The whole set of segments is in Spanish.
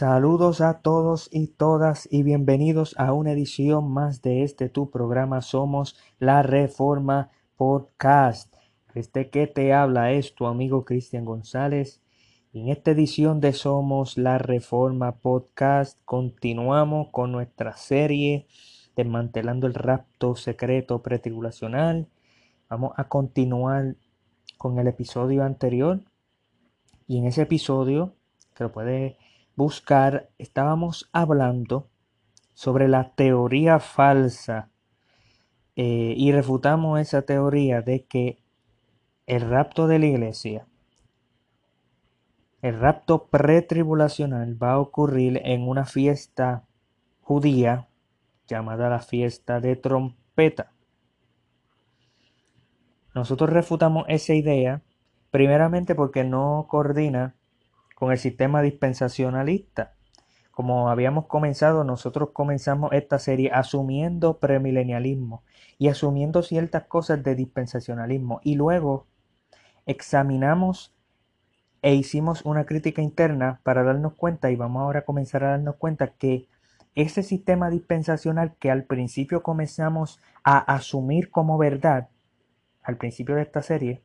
Saludos a todos y todas y bienvenidos a una edición más de este tu programa Somos la Reforma Podcast. Este que te habla es tu amigo Cristian González. En esta edición de Somos la Reforma Podcast continuamos con nuestra serie Desmantelando el rapto secreto pretribulacional. Vamos a continuar con el episodio anterior. Y en ese episodio, que lo puedes buscar, estábamos hablando sobre la teoría falsa eh, y refutamos esa teoría de que el rapto de la iglesia, el rapto pretribulacional va a ocurrir en una fiesta judía llamada la fiesta de trompeta. Nosotros refutamos esa idea primeramente porque no coordina con el sistema dispensacionalista. Como habíamos comenzado, nosotros comenzamos esta serie asumiendo premilenialismo y asumiendo ciertas cosas de dispensacionalismo y luego examinamos e hicimos una crítica interna para darnos cuenta y vamos ahora a comenzar a darnos cuenta que ese sistema dispensacional que al principio comenzamos a asumir como verdad, al principio de esta serie,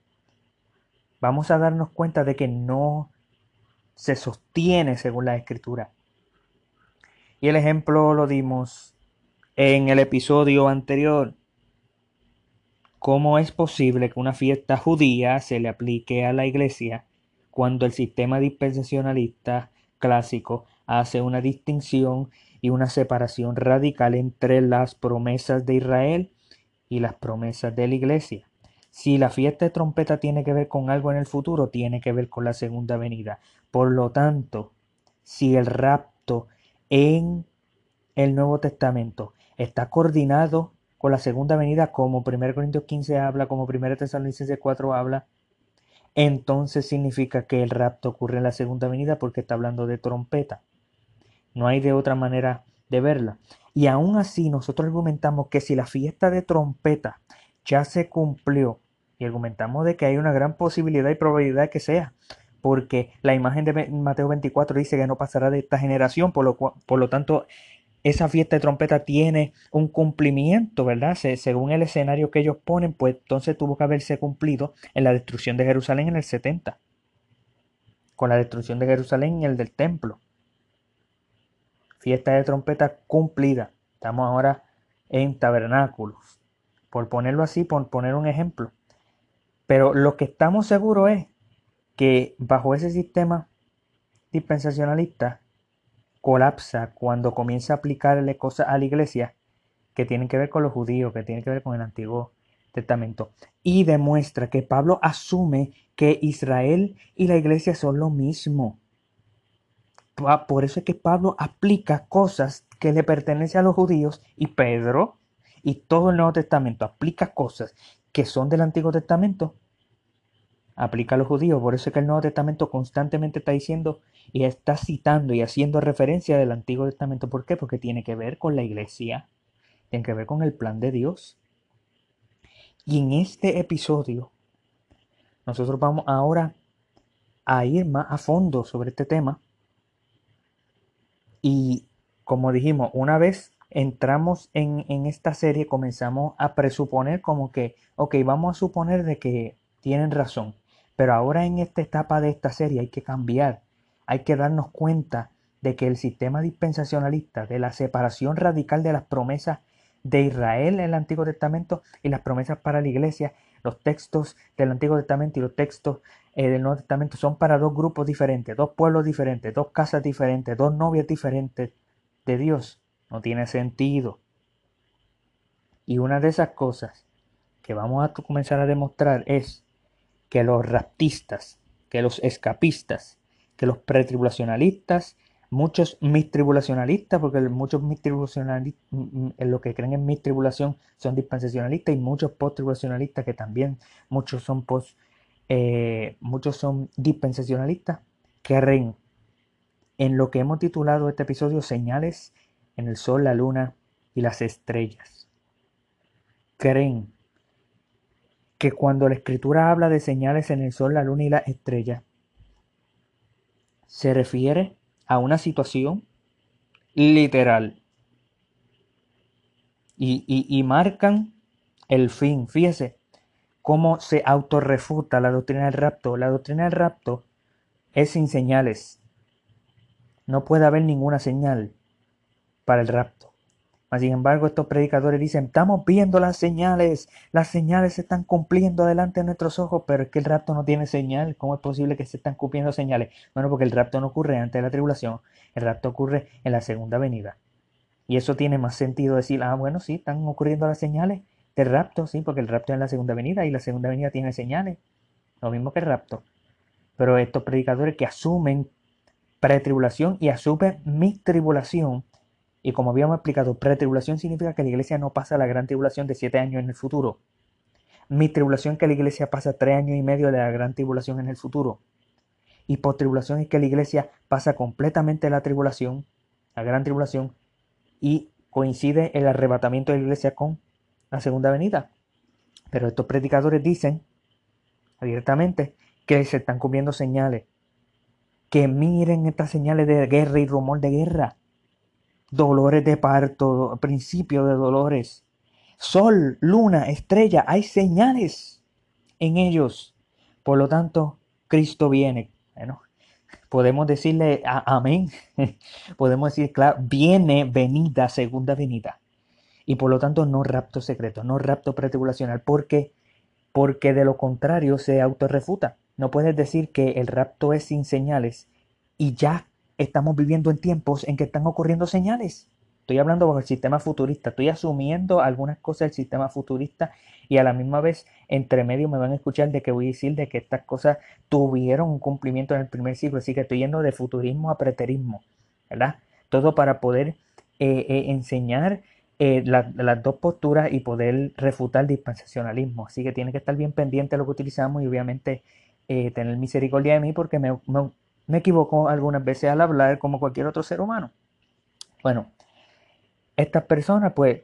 vamos a darnos cuenta de que no se sostiene según la escritura. Y el ejemplo lo dimos en el episodio anterior. ¿Cómo es posible que una fiesta judía se le aplique a la iglesia cuando el sistema dispensacionalista clásico hace una distinción y una separación radical entre las promesas de Israel y las promesas de la iglesia? Si la fiesta de trompeta tiene que ver con algo en el futuro, tiene que ver con la segunda venida. Por lo tanto, si el rapto en el Nuevo Testamento está coordinado con la segunda venida, como 1 Corintios 15 habla, como 1 Tesalonicenses 4 habla, entonces significa que el rapto ocurre en la segunda venida porque está hablando de trompeta. No hay de otra manera de verla. Y aún así nosotros argumentamos que si la fiesta de trompeta ya se cumplió argumentamos de que hay una gran posibilidad y probabilidad que sea, porque la imagen de Mateo 24 dice que no pasará de esta generación, por lo, por lo tanto esa fiesta de trompeta tiene un cumplimiento, ¿verdad? según el escenario que ellos ponen, pues entonces tuvo que haberse cumplido en la destrucción de Jerusalén en el 70, con la destrucción de Jerusalén y el del templo. Fiesta de trompeta cumplida. Estamos ahora en tabernáculos. Por ponerlo así, por poner un ejemplo. Pero lo que estamos seguros es que bajo ese sistema dispensacionalista colapsa cuando comienza a aplicarle cosas a la iglesia que tienen que ver con los judíos, que tienen que ver con el Antiguo Testamento. Y demuestra que Pablo asume que Israel y la iglesia son lo mismo. Por eso es que Pablo aplica cosas que le pertenecen a los judíos y Pedro y todo el Nuevo Testamento aplica cosas que son del Antiguo Testamento, aplica a los judíos. Por eso es que el Nuevo Testamento constantemente está diciendo y está citando y haciendo referencia del Antiguo Testamento. ¿Por qué? Porque tiene que ver con la iglesia, tiene que ver con el plan de Dios. Y en este episodio, nosotros vamos ahora a ir más a fondo sobre este tema. Y como dijimos, una vez entramos en, esta serie, comenzamos a presuponer como que, ok, vamos a suponer de que tienen razón, pero ahora en esta etapa de esta serie hay que cambiar, hay que darnos cuenta de que el sistema dispensacionalista, de la separación radical de las promesas de Israel en el Antiguo Testamento y las promesas para la iglesia, los textos del Antiguo Testamento y los textos eh, del Nuevo Testamento son para dos grupos diferentes, dos pueblos diferentes, dos casas diferentes, dos novias diferentes de Dios. No tiene sentido. Y una de esas cosas que vamos a comenzar a demostrar es que los raptistas, que los escapistas, que los pretribulacionalistas, muchos mistribulacionalistas, porque muchos mistribulacionalistas, mm, mm, en lo que creen en mistribulación son dispensacionalistas y muchos posttribulacionalistas que también muchos son post, eh, muchos son dispensacionalistas, creen en lo que hemos titulado este episodio señales en el sol, la luna y las estrellas. Creen que cuando la escritura habla de señales en el sol, la luna y las estrellas, se refiere a una situación literal. Y, marcan el fin. Fíjese cómo se autorrefuta la doctrina del rapto. La doctrina del rapto es sin señales. No puede haber ninguna señal para el rapto. sin embargo, estos predicadores dicen, estamos viendo las señales, las señales se están cumpliendo delante de nuestros ojos, pero es que el rapto no tiene señal. ¿Cómo es posible que se están cumpliendo señales? Bueno, porque el rapto no ocurre antes de la tribulación, el rapto ocurre en la segunda venida. Y eso tiene más sentido decir, ah, bueno, sí, están ocurriendo las señales del rapto, sí, porque el rapto es en la segunda venida y la segunda venida tiene señales. Lo mismo que el rapto. Pero estos predicadores que asumen pretribulación y asumen mi tribulación, y como habíamos explicado, pretribulación significa que la iglesia no pasa la gran tribulación de siete años en el futuro. Mi tribulación es que la iglesia pasa tres años y medio de la gran tribulación en el futuro. Y post-tribulación es que la iglesia pasa completamente la tribulación, la gran tribulación, y coincide el arrebatamiento de la iglesia con la segunda venida. Pero estos predicadores dicen abiertamente que se están cumpliendo señales. Que miren estas señales de guerra y rumor de guerra. Dolores de parto, principio de dolores. Sol, luna, estrella, hay señales en ellos. Por lo tanto, Cristo viene. Bueno, podemos decirle amén. podemos decir, claro, viene venida, segunda venida. Y por lo tanto, no rapto secreto, no rapto pretribulacional. ¿Por qué? Porque de lo contrario se autorrefuta. No puedes decir que el rapto es sin señales y ya estamos viviendo en tiempos en que están ocurriendo señales. Estoy hablando bajo el sistema futurista, estoy asumiendo algunas cosas del sistema futurista y a la misma vez entre medio me van a escuchar de que voy a decir de que estas cosas tuvieron un cumplimiento en el primer siglo, así que estoy yendo de futurismo a preterismo, ¿verdad? Todo para poder eh, eh, enseñar eh, las dos posturas y poder refutar el dispensacionalismo, así que tiene que estar bien pendiente de lo que utilizamos y obviamente tener misericordia de mí porque me, me, me equivoco algunas veces al hablar como cualquier otro ser humano. Bueno, estas personas pues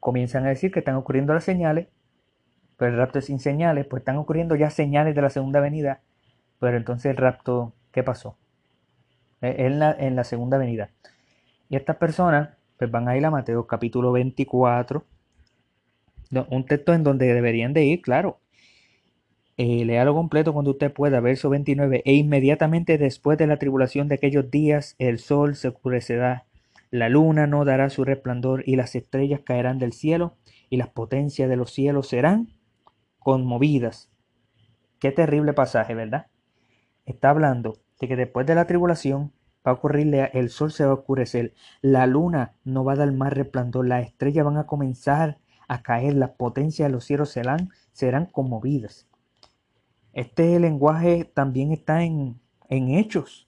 comienzan a decir que están ocurriendo las señales, pero el rapto es sin señales, pues están ocurriendo ya señales de la segunda venida, pero entonces el rapto, ¿qué pasó? E, en la, en la segunda venida. Y estas personas pues van a ir a Mateo capítulo 24, un texto en donde deberían de ir, claro. Eh, léalo completo cuando usted pueda, verso 29. E inmediatamente después de la tribulación de aquellos días, el sol se oscurecerá la luna no dará su resplandor y las estrellas caerán del cielo y las potencias de los cielos serán conmovidas. Qué terrible pasaje, ¿verdad? Está hablando de que después de la tribulación va a ocurrirle, el sol se va a oscurecer, la luna no va a dar más resplandor, las estrellas van a comenzar a caer, las potencias de los cielos serán, serán conmovidas. Este lenguaje también está en, en Hechos,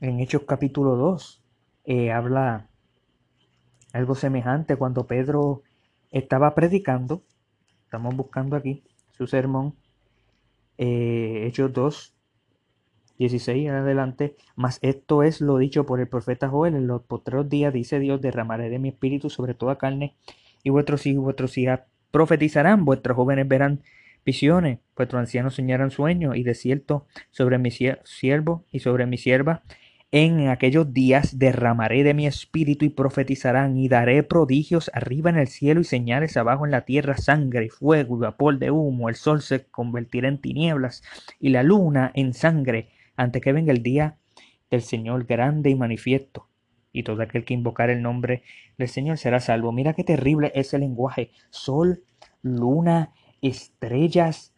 en Hechos capítulo 2. Eh, habla algo semejante cuando Pedro estaba predicando. Estamos buscando aquí su sermón, eh, Hechos 2, 16 en adelante. Mas esto es lo dicho por el profeta Joel. En los postreros días, dice Dios, derramaré de mi espíritu sobre toda carne, y vuestros hijos y vuestros hijas profetizarán, vuestros jóvenes verán visiones, vuestros ancianos soñarán sueños, y de cierto sobre mi siervo y sobre mi sierva en aquellos días derramaré de mi espíritu y profetizarán y daré prodigios arriba en el cielo y señales abajo en la tierra, sangre, fuego y vapor de humo. El sol se convertirá en tinieblas y la luna en sangre antes que venga el día del Señor grande y manifiesto. Y todo aquel que invocar el nombre del Señor será salvo. Mira qué terrible es el lenguaje. Sol, luna, estrellas,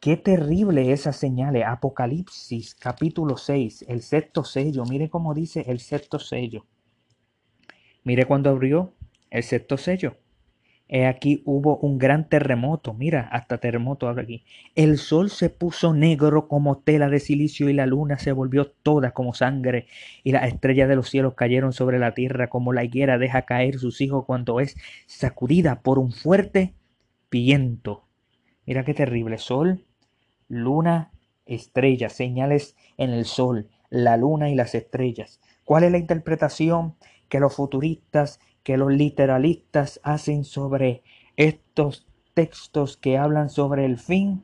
Qué terrible esa señal. Apocalipsis capítulo 6, el sexto sello. Mire cómo dice el sexto sello. Mire cuando abrió el sexto sello. He aquí hubo un gran terremoto. Mira, hasta terremoto ahora aquí. El sol se puso negro como tela de silicio y la luna se volvió toda como sangre y las estrellas de los cielos cayeron sobre la tierra como la higuera deja caer sus hijos cuando es sacudida por un fuerte viento. Mira qué terrible. Sol, luna, estrellas, señales en el sol, la luna y las estrellas. ¿Cuál es la interpretación que los futuristas, que los literalistas hacen sobre estos textos que hablan sobre el fin?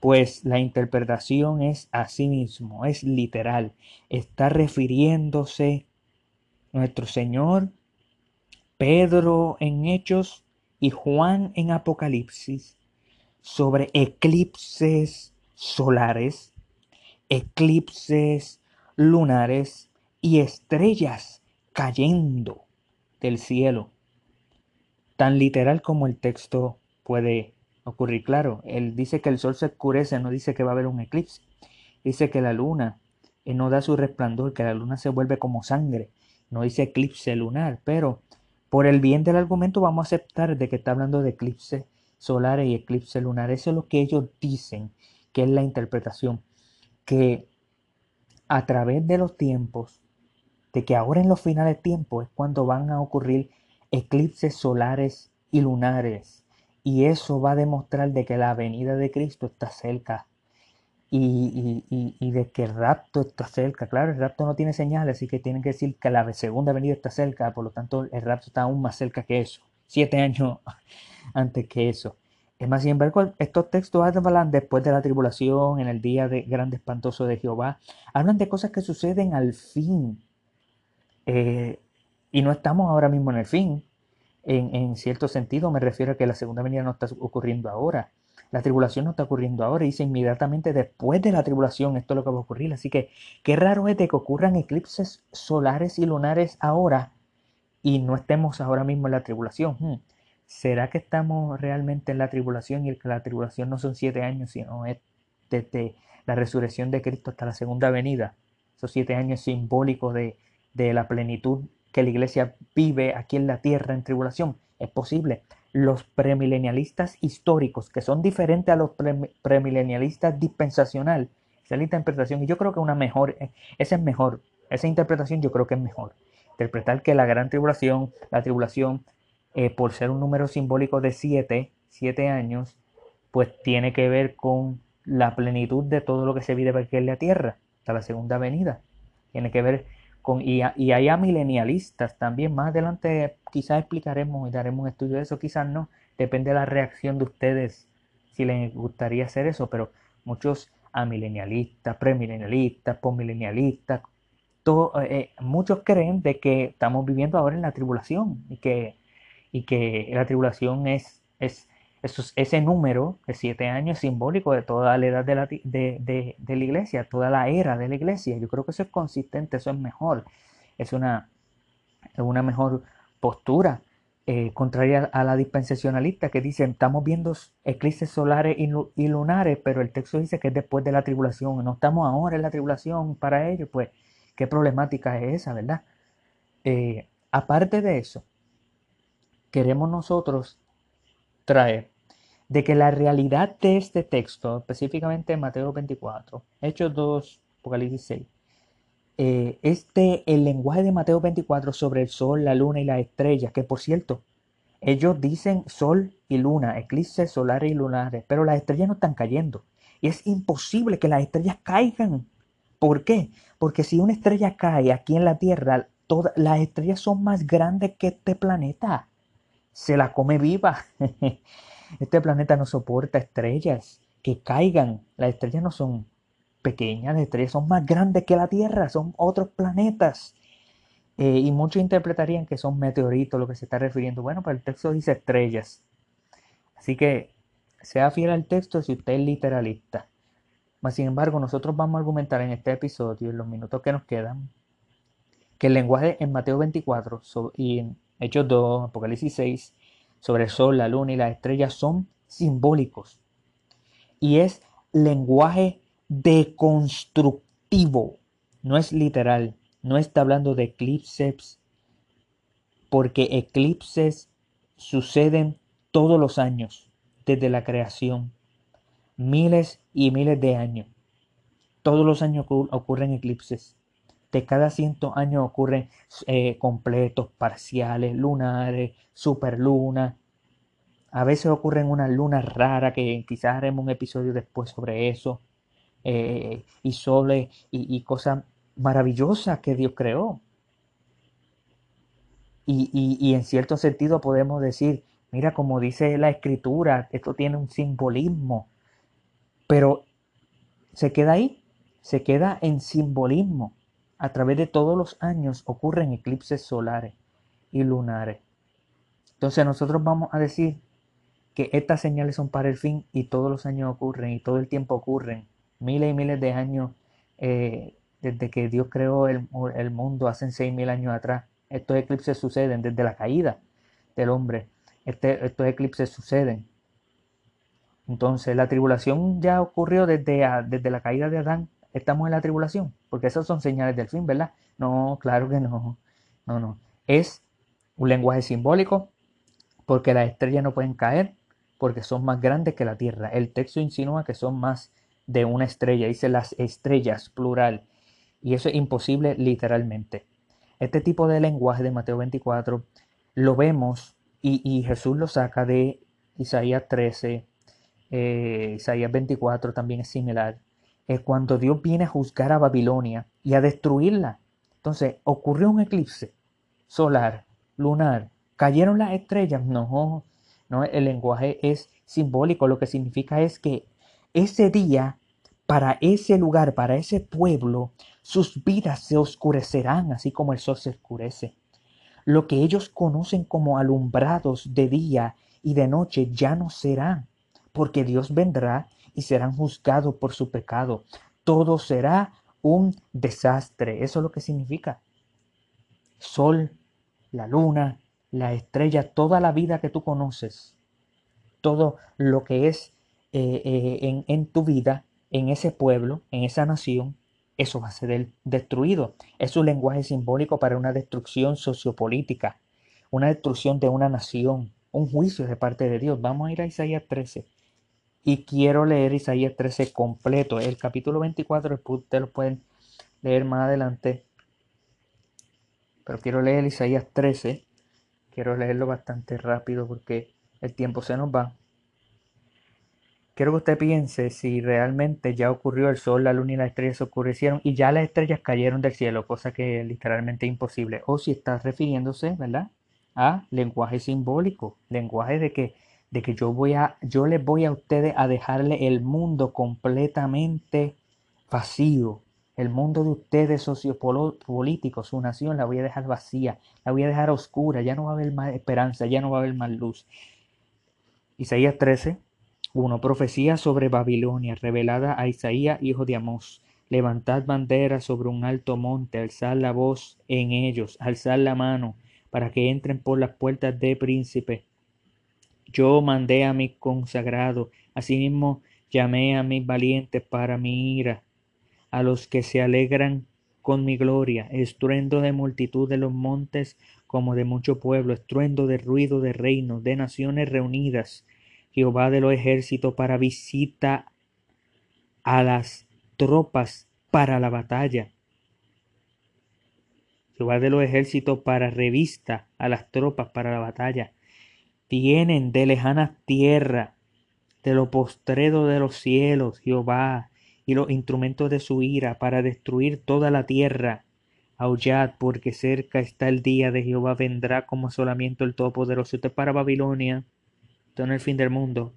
pues la interpretación es así mismo, es literal. Está refiriéndose nuestro Señor, Pedro en Hechos y Juan en Apocalipsis sobre eclipses solares, eclipses lunares y estrellas cayendo del cielo. Tan literal como el texto puede ocurrir. Claro, él dice que el sol se oscurece, no dice que va a haber un eclipse. Dice que la luna eh, no da su resplandor, que la luna se vuelve como sangre. No dice eclipse lunar, pero por el bien del argumento vamos a aceptar de que está hablando de eclipse solar y eclipse lunar. Eso es lo que ellos dicen, que es la interpretación. Que a través de los tiempos, de que ahora en los finales de tiempo es cuando van a ocurrir eclipses solares y lunares y eso va a demostrar de que la venida de Cristo está cerca. Y, y, de que el rapto está cerca. Claro, el rapto no tiene señales, así que tienen que decir que la segunda venida está cerca, por lo tanto el rapto está aún más cerca que eso, siete años antes que eso. Es más, sin embargo, estos textos hablan después de la tribulación, en el día de grande espantoso de Jehová, hablan de cosas que suceden al fin. Eh, y no estamos ahora mismo en el fin, en, cierto sentido me refiero a que la segunda venida no está ocurriendo ahora. La tribulación no está ocurriendo ahora, dice inmediatamente después de la tribulación esto es lo que va a ocurrir. Así que qué raro es de que ocurran eclipses solares y lunares ahora y no estemos ahora mismo en la tribulación. Hmm. ¿Será que estamos realmente en la tribulación y que la tribulación no son siete años, sino es desde la resurrección de Cristo hasta la segunda venida? Esos siete años simbólicos de, de la plenitud que la iglesia vive aquí en la tierra en tribulación. Es posible. Los premilenialistas históricos, que son diferentes a los premilenialistas dispensacional, esa es la interpretación. Y yo creo que una mejor, esa es mejor. Esa interpretación yo creo que es mejor. Interpretar que la gran tribulación, la tribulación, eh, por ser un número simbólico de siete, siete años, pues tiene que ver con la plenitud de todo lo que se vive aquí en la tierra, hasta la segunda venida. Tiene que ver y, hay a milenialistas también. Más adelante quizás explicaremos y daremos un estudio de eso, quizás no. Depende de la reacción de ustedes si les gustaría hacer eso, pero muchos amilenialistas, premilenialistas, postmilenialistas, eh, muchos creen de que estamos viviendo ahora en la tribulación y que, y que la tribulación es, es ese número de siete años simbólico de toda la edad de la, de, la, iglesia, toda la era de la iglesia. Yo creo que eso es consistente, eso es mejor. Es una, una mejor postura, eh, contraria a la dispensacionalista que dice, estamos viendo eclipses solares y, lunares, pero el texto dice que es después de la tribulación. No estamos ahora en la tribulación para ellos, pues, ¿qué problemática es esa, verdad? Eh, aparte de eso, queremos nosotros traer de que la realidad de este texto, específicamente Mateo 24, Hechos 2, Apocalipsis 6, eh, este, el lenguaje de Mateo 24 sobre el sol, la luna y las estrellas, que por cierto, ellos dicen sol y luna, eclipses solares y lunares, pero las estrellas no están cayendo. Y es imposible que las estrellas caigan. ¿Por qué? Porque si una estrella cae aquí en la Tierra, todas las estrellas son más grandes que este planeta. Se la come viva. Este planeta no soporta estrellas que caigan. Las estrellas no son pequeñas, las estrellas son más grandes que la Tierra, son otros planetas. Eh, y muchos interpretarían que son meteoritos lo que se está refiriendo. Bueno, pero el texto dice estrellas. Así que sea fiel al texto si usted es literalista. Mas, sin embargo, nosotros vamos a argumentar en este episodio, en los minutos que nos quedan, que el lenguaje en Mateo 24 y en Hechos 2, Apocalipsis 6, sobre el sol, la luna y las estrellas son simbólicos. Y es lenguaje deconstructivo, no es literal, no está hablando de eclipses, porque eclipses suceden todos los años, desde la creación, miles y miles de años. Todos los años ocurren eclipses. De cada ciento años ocurren eh, completos, parciales, lunares, superlunas. A veces ocurren unas lunas raras que quizás haremos un episodio después sobre eso. Eh, y soles y, y, cosas maravillosas que Dios creó. Y, y, en cierto sentido podemos decir, mira como dice la escritura, esto tiene un simbolismo Pero se queda ahí, se queda en simbolismo. A través de todos los años ocurren eclipses solares y lunares. Entonces nosotros vamos a decir que estas señales son para el fin y todos los años ocurren y todo el tiempo ocurren. Miles y miles de años eh, desde que Dios creó el, mundo hace seis mil años atrás. Estos eclipses suceden desde la caída del hombre. Este, estos eclipses suceden. Entonces la tribulación ya ocurrió desde, desde la caída de Adán. Estamos en la tribulación, porque esas son señales del fin, ¿verdad? No, claro que no. No, no. Es un lenguaje simbólico, porque las estrellas no pueden caer, porque son más grandes que la Tierra. El texto insinúa que son más de una estrella, dice las estrellas, plural, y eso es imposible literalmente. Este tipo de lenguaje de Mateo 24 lo vemos y, Jesús lo saca de Isaías 13, eh, Isaías 24 también es similar. Es cuando Dios viene a juzgar a Babilonia y a destruirla. Entonces, ocurrió un eclipse solar, lunar, cayeron las estrellas. No, no, el lenguaje es simbólico. Lo que significa es que ese día, para ese lugar, para ese pueblo, sus vidas se oscurecerán así como el sol se oscurece. Lo que ellos conocen como alumbrados de día y de noche ya no será, porque Dios vendrá y serán juzgados por su pecado. Todo será un desastre. Eso es lo que significa. Sol, la luna, la estrella, toda la vida que tú conoces, todo lo que es eh, eh, en, en tu vida, en ese pueblo, en esa nación, eso va a ser destruido. Es un lenguaje simbólico para una destrucción sociopolítica, una destrucción de una nación, un juicio de parte de Dios. Vamos a ir a Isaías 13. Y quiero leer Isaías 13 completo. El capítulo 24, ustedes lo pueden leer más adelante. Pero quiero leer Isaías 13. Quiero leerlo bastante rápido porque el tiempo se nos va. Quiero que usted piense si realmente ya ocurrió el sol, la luna y las estrellas se oscurecieron y ya las estrellas cayeron del cielo, cosa que es literalmente imposible. O si está refiriéndose, ¿verdad? A lenguaje simbólico, lenguaje de que, de que yo voy a, yo les voy a ustedes a dejarle el mundo completamente vacío. El mundo de ustedes sociopolíticos, su nación, la voy a dejar vacía, la voy a dejar oscura, ya no va a haber más esperanza, ya no va a haber más luz. Isaías 13, 1. Profecía sobre Babilonia, revelada a Isaías, hijo de Amós. Levantad bandera sobre un alto monte, alzad la voz en ellos, alzad la mano, para que entren por las puertas de príncipe. Yo mandé a mi consagrado, asimismo llamé a mis valientes para mi ira, a los que se alegran con mi gloria, estruendo de multitud de los montes como de mucho pueblo, estruendo de ruido de reinos, de naciones reunidas, Jehová de los ejércitos para visita a las tropas para la batalla. Jehová de los ejércitos para revista a las tropas para la batalla. Vienen de lejanas tierras, de lo postredo de los cielos, Jehová, y los instrumentos de su ira para destruir toda la tierra. Aullad, porque cerca está el día de Jehová, vendrá como asolamiento el Todopoderoso. Usted para Babilonia en el fin del mundo.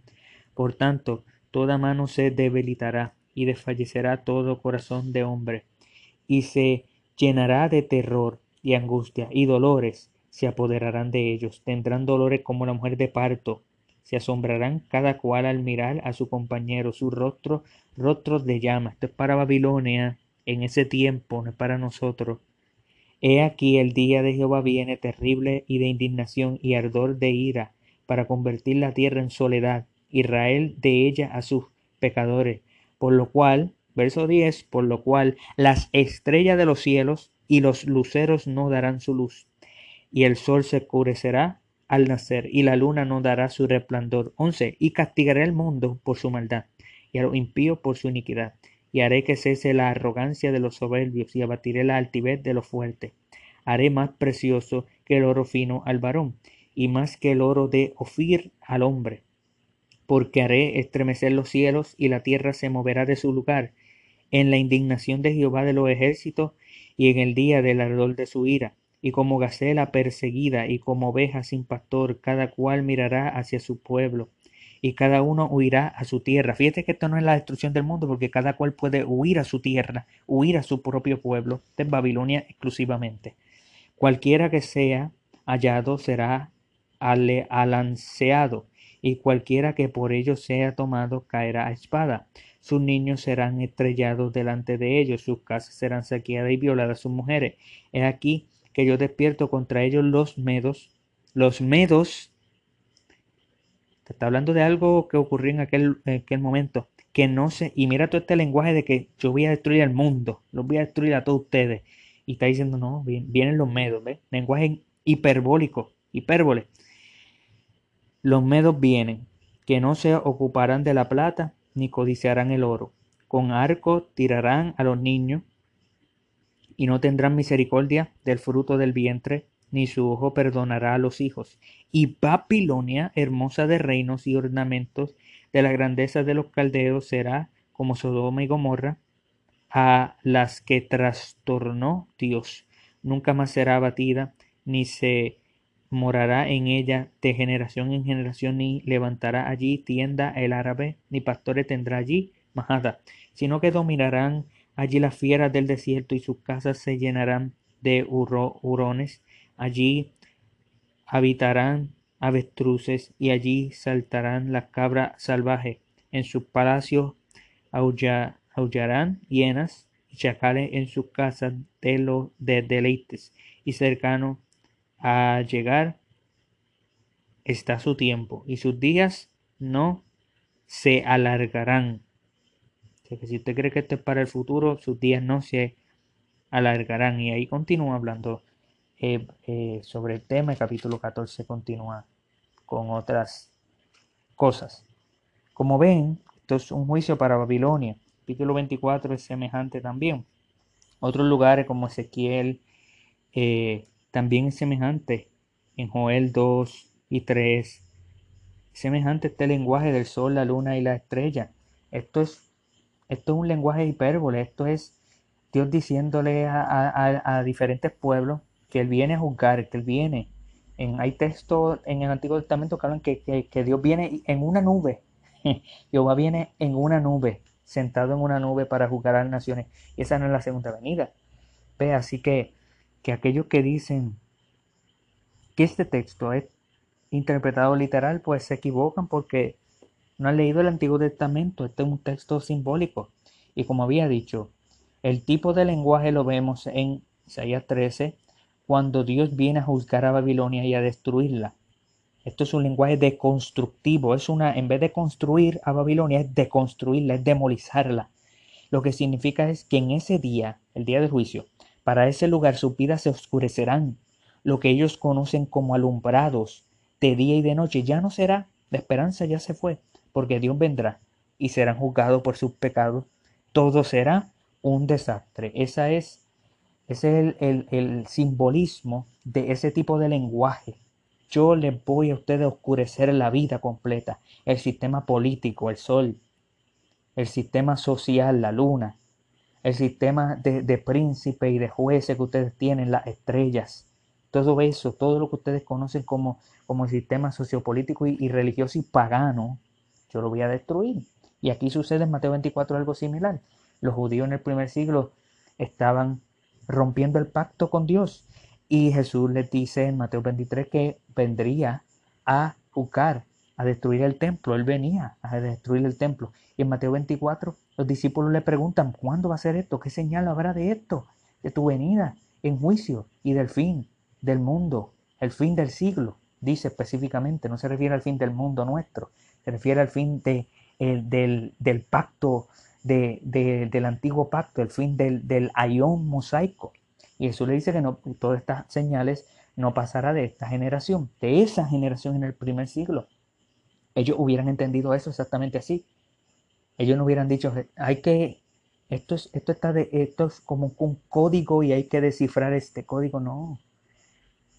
Por tanto, toda mano se debilitará y desfallecerá todo corazón de hombre, y se llenará de terror y angustia, y dolores se apoderarán de ellos. Tendrán dolores como la mujer de parto. Se asombrarán cada cual al mirar a su compañero, su rostro, rostros de llama. Esto es para Babilonia en ese tiempo, no es para nosotros. He aquí el día de Jehová viene terrible y de indignación y ardor de ira para convertir la tierra en soledad, Israel de ella a sus pecadores. Por lo cual, verso 10, por lo cual las estrellas de los cielos y los luceros no darán su luz, y el sol se oscurecerá al nacer, y la luna no dará su resplandor. 11. Y castigaré al mundo por su maldad, y a los impíos por su iniquidad, y haré que cese la arrogancia de los soberbios, y abatiré la altivez de los fuertes. Haré más precioso que el oro fino al varón, y más que el oro de Ofir al hombre. Porque haré estremecer los cielos y la tierra se moverá de su lugar en la indignación de Jehová de los ejércitos y en el día del ardor de su ira. Y como gacela perseguida y como oveja sin pastor, cada cual mirará hacia su pueblo. y cada uno huirá a su tierra. Fíjate que esto no es la destrucción del mundo porque cada cual puede huir a su tierra, huir a su propio pueblo, de Babilonia exclusivamente. Cualquiera que sea hallado será alanceado y cualquiera que por ellos sea tomado caerá a espada. Sus niños serán estrellados delante de ellos, sus casas serán saqueadas y violadas sus mujeres. He aquí que yo despierto contra ellos los medos. Los medos te está hablando de algo que ocurrió en aquel, aquel momento. Que no sé. Y mira todo este lenguaje de que yo voy a destruir el mundo. Los voy a destruir a todos ustedes. Y está diciendo, no, vienen los medos. ¿ves? Lenguaje hiperbólico. Hipérbole. Los medos vienen. Que no se ocuparán de la plata ni codiciarán el oro. Con arco tirarán a los niños. Y no tendrán misericordia del fruto del vientre ni su ojo perdonará a los hijos. Y Babilonia, hermosa de reinos y ornamentos, de la grandeza de los caldeos, será como Sodoma y Gomorra, a las que trastornó Dios. Nunca más será abatida, ni se morará en ella de generación en generación, ni levantará allí tienda el árabe, ni pastores tendrá allí majada, sino que dominarán allí las fieras del desierto y sus casas se llenarán de hurones Allí habitarán avestruces y allí saltarán las cabras salvajes. En sus palacios aullarán hienas y chacales en sus casas de los de deleites. Y cercano a llegar está su tiempo y sus días no se alargarán. Que si usted cree que esto es para el futuro, sus días no se alargarán. Y ahí continúa hablando eh, eh, sobre el tema. El capítulo 14 continúa con otras cosas. Como ven, esto es un juicio para Babilonia. Capítulo 24 es semejante también. Otros lugares como Ezequiel eh, también es semejante. En Joel 2 y 3. Semejante este lenguaje del sol, la luna y la estrella. Esto es, esto es un lenguaje hipérbole. Esto es Dios diciéndole a diferentes pueblos que Él viene a juzgar, que Él viene. En, hay textos en el Antiguo Testamento que hablan que, que, Dios viene en una nube. Jehová viene en una nube, sentado en una nube para juzgar a las naciones. Y esa no es la segunda venida. Ve, así que, que aquellos que dicen que este texto es interpretado literal, pues se equivocan porque no han leído el Antiguo Testamento. Este es un texto simbólico. Y como había dicho, el tipo de lenguaje lo vemos en Isaías 13, cuando Dios viene a juzgar a Babilonia y a destruirla. Esto es un lenguaje deconstructivo, es una, en vez de construir a Babilonia, es deconstruirla, es demolizarla. Lo que significa es que en ese día, el día del juicio, para ese lugar sus vidas se oscurecerán. Lo que ellos conocen como alumbrados de día y de noche ya no será, la esperanza ya se fue, porque Dios vendrá y serán juzgados por sus pecados. Todo será un desastre. Esa es ese es el, simbolismo de ese tipo de lenguaje. Yo les voy a ustedes a oscurecer la vida completa, el sistema político, el sol, el sistema social, la luna, el sistema de, de príncipe y de jueces que ustedes tienen, las estrellas, todo eso, todo lo que ustedes conocen como, como el sistema sociopolítico y, y religioso y pagano, yo lo voy a destruir. Y aquí sucede en Mateo 24 algo similar. Los judíos en el primer siglo estaban rompiendo el pacto con Dios. Y Jesús les dice en Mateo 23 que vendría a juzgar, a destruir el templo. Él venía a destruir el templo. Y en Mateo 24 los discípulos le preguntan, ¿cuándo va a ser esto? ¿Qué señal habrá de esto? De tu venida en juicio y del fin del mundo, el fin del siglo. Dice específicamente, no se refiere al fin del mundo nuestro, se refiere al fin de, del, del pacto de, del antiguo pacto, el fin del, del ayón mosaico. Y Jesús le dice que no, todas estas señales no pasará de esta generación, de esa generación en el primer siglo. Ellos hubieran entendido eso exactamente así. Ellos no hubieran dicho, hay que, esto es, esto está de, esto es como un código y hay que descifrar este código. No.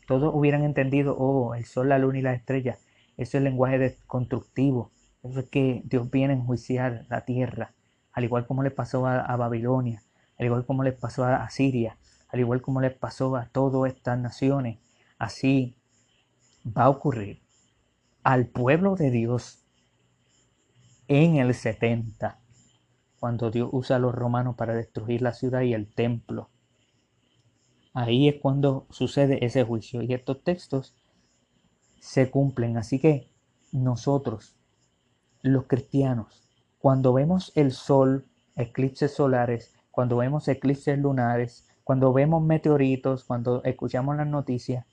Todos hubieran entendido, oh, el sol, la luna y la estrella. Eso es lenguaje constructivo. Eso es que Dios viene a enjuiciar la tierra al igual como le pasó a, Babilonia, al igual como le pasó a, Siria, al igual como le pasó a todas estas naciones, así va a ocurrir al pueblo de Dios en el 70, cuando Dios usa a los romanos para destruir la ciudad y el templo. Ahí es cuando sucede ese juicio y estos textos se cumplen. Así que nosotros, los cristianos, cuando vemos el sol, eclipses solares, cuando vemos eclipses lunares, cuando vemos meteoritos, cuando escuchamos las noticias,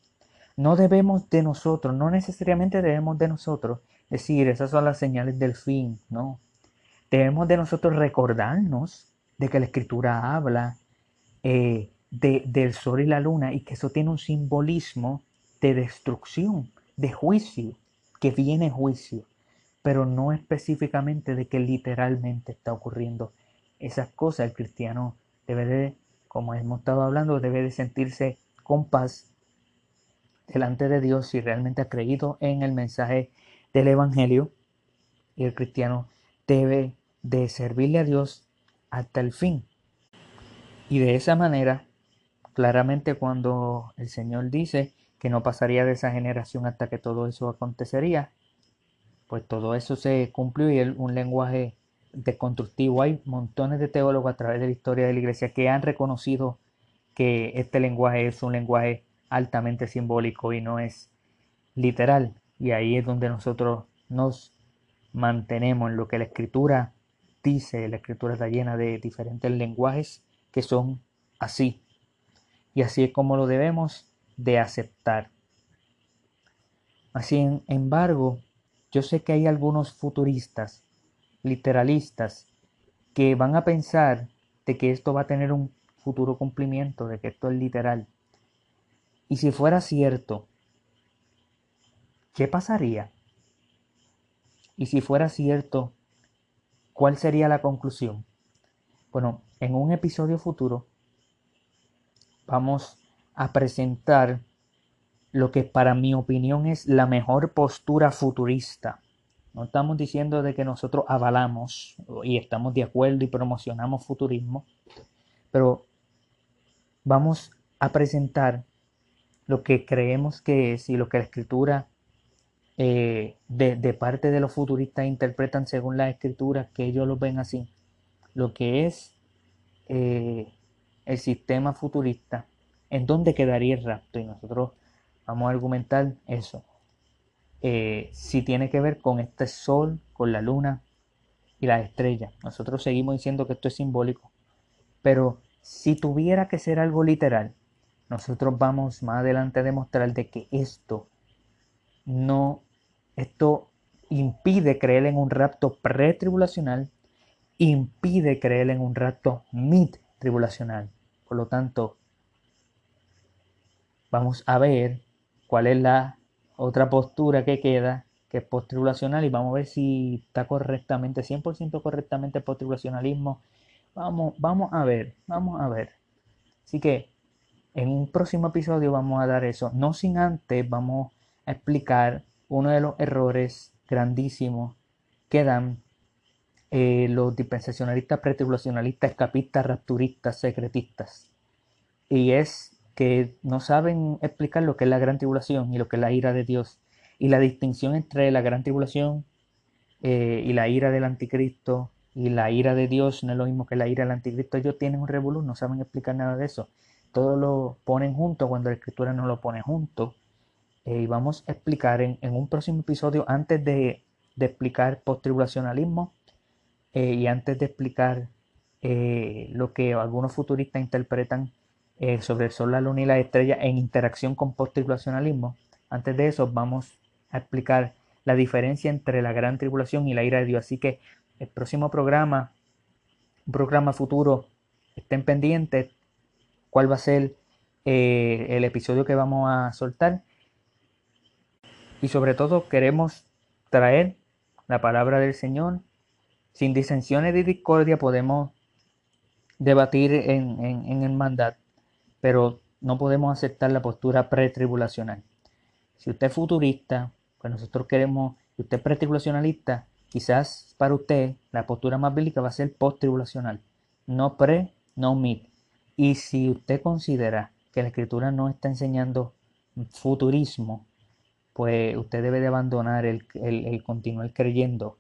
no debemos de nosotros, no necesariamente debemos de nosotros decir esas son las señales del fin, no. Debemos de nosotros recordarnos de que la escritura habla eh, de, del sol y la luna y que eso tiene un simbolismo de destrucción, de juicio, que viene juicio, pero no específicamente de que literalmente está ocurriendo esas cosas. El cristiano debe de, como hemos estado hablando, debe de sentirse con paz delante de Dios si realmente ha creído en el mensaje del Evangelio y el cristiano debe de servirle a Dios hasta el fin. Y de esa manera, claramente cuando el Señor dice que no pasaría de esa generación hasta que todo eso acontecería, pues todo eso se cumplió y un lenguaje deconstructivo. Hay montones de teólogos a través de la historia de la iglesia que han reconocido que este lenguaje es un lenguaje altamente simbólico y no es literal. Y ahí es donde nosotros nos mantenemos en lo que la escritura dice. La escritura está llena de diferentes lenguajes que son así. Y así es como lo debemos de aceptar. En embargo, yo sé que hay algunos futuristas, literalistas, que van a pensar de que esto va a tener un futuro cumplimiento, de que esto es literal. Y si fuera cierto, ¿qué pasaría? Y si fuera cierto, ¿cuál sería la conclusión? Bueno, en un episodio futuro vamos a presentar lo que para mi opinión es la mejor postura futurista. No estamos diciendo de que nosotros avalamos y estamos de acuerdo y promocionamos futurismo, pero vamos a presentar lo que creemos que es y lo que la escritura eh, de, parte de los futuristas interpretan según la escritura, que ellos lo ven así. Lo que es eh, el sistema futurista, en dónde quedaría el rapto. Y nosotros vamos a argumentar eso. Eh, si tiene que ver con este sol, con la luna y la estrella. Nosotros seguimos diciendo que esto es simbólico. Pero si tuviera que ser algo literal, nosotros vamos más adelante a demostrar de que esto no, esto impide creer en un rapto pretribulacional, impide creer en un rapto mid-tribulacional. Por lo tanto, vamos a ver cuál es la otra postura que queda, que es postribulacional, y vamos a ver si está correctamente, 100% correctamente el postribulacionalismo. Vamos, vamos a ver, vamos a ver. Así que en un próximo episodio vamos a dar eso. No sin antes vamos a explicar uno de los errores grandísimos que dan eh, los dispensacionalistas, pretribulacionalistas, escapistas, rapturistas, secretistas. Y es que no saben explicar lo que es la gran tribulación y lo que es la ira de Dios. Y la distinción entre la gran tribulación eh, y la ira del anticristo y la ira de Dios no es lo mismo que la ira del anticristo. Ellos tienen un revolú, no saben explicar nada de eso todo lo ponen junto cuando la escritura no lo pone junto. Eh, y vamos a explicar en, un próximo episodio, antes de, explicar post-tribulacionalismo eh, y antes de explicar lo que algunos futuristas interpretan sobre el Sol, la Luna y la estrella en interacción con post-tribulacionalismo, antes de eso vamos a explicar la diferencia entre la gran tribulación y la ira de Dios. Así que el próximo programa, un programa futuro, estén pendientes, cuál va a ser eh, el episodio que vamos a soltar. Y sobre todo queremos traer la palabra del Señor. Sin disensiones de discordia podemos debatir en, en, el mandat, pero no podemos aceptar la postura pretribulacional. Si usted es futurista, pues nosotros queremos, si usted es pretribulacionalista, quizás para usted la postura más bíblica va a ser post-tribulacional. No pre, no mid. Y si usted considera que la escritura no está enseñando futurismo, pues usted debe de abandonar el, el, continuar creyendo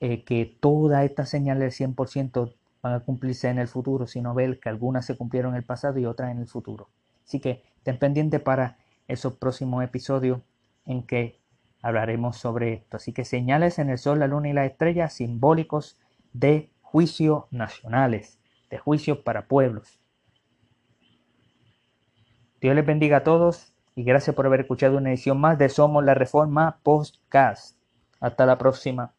eh, que todas estas señales del 100% van a cumplirse en el futuro, sino ver que algunas se cumplieron en el pasado y otras en el futuro. Así que ten pendiente para esos próximos episodios en que hablaremos sobre esto. Así que señales en el sol, la luna y las estrellas simbólicos de juicio nacionales, de juicio para pueblos. Dios les bendiga a todos y gracias por haber escuchado una edición más de Somos la Reforma Podcast. Hasta la próxima.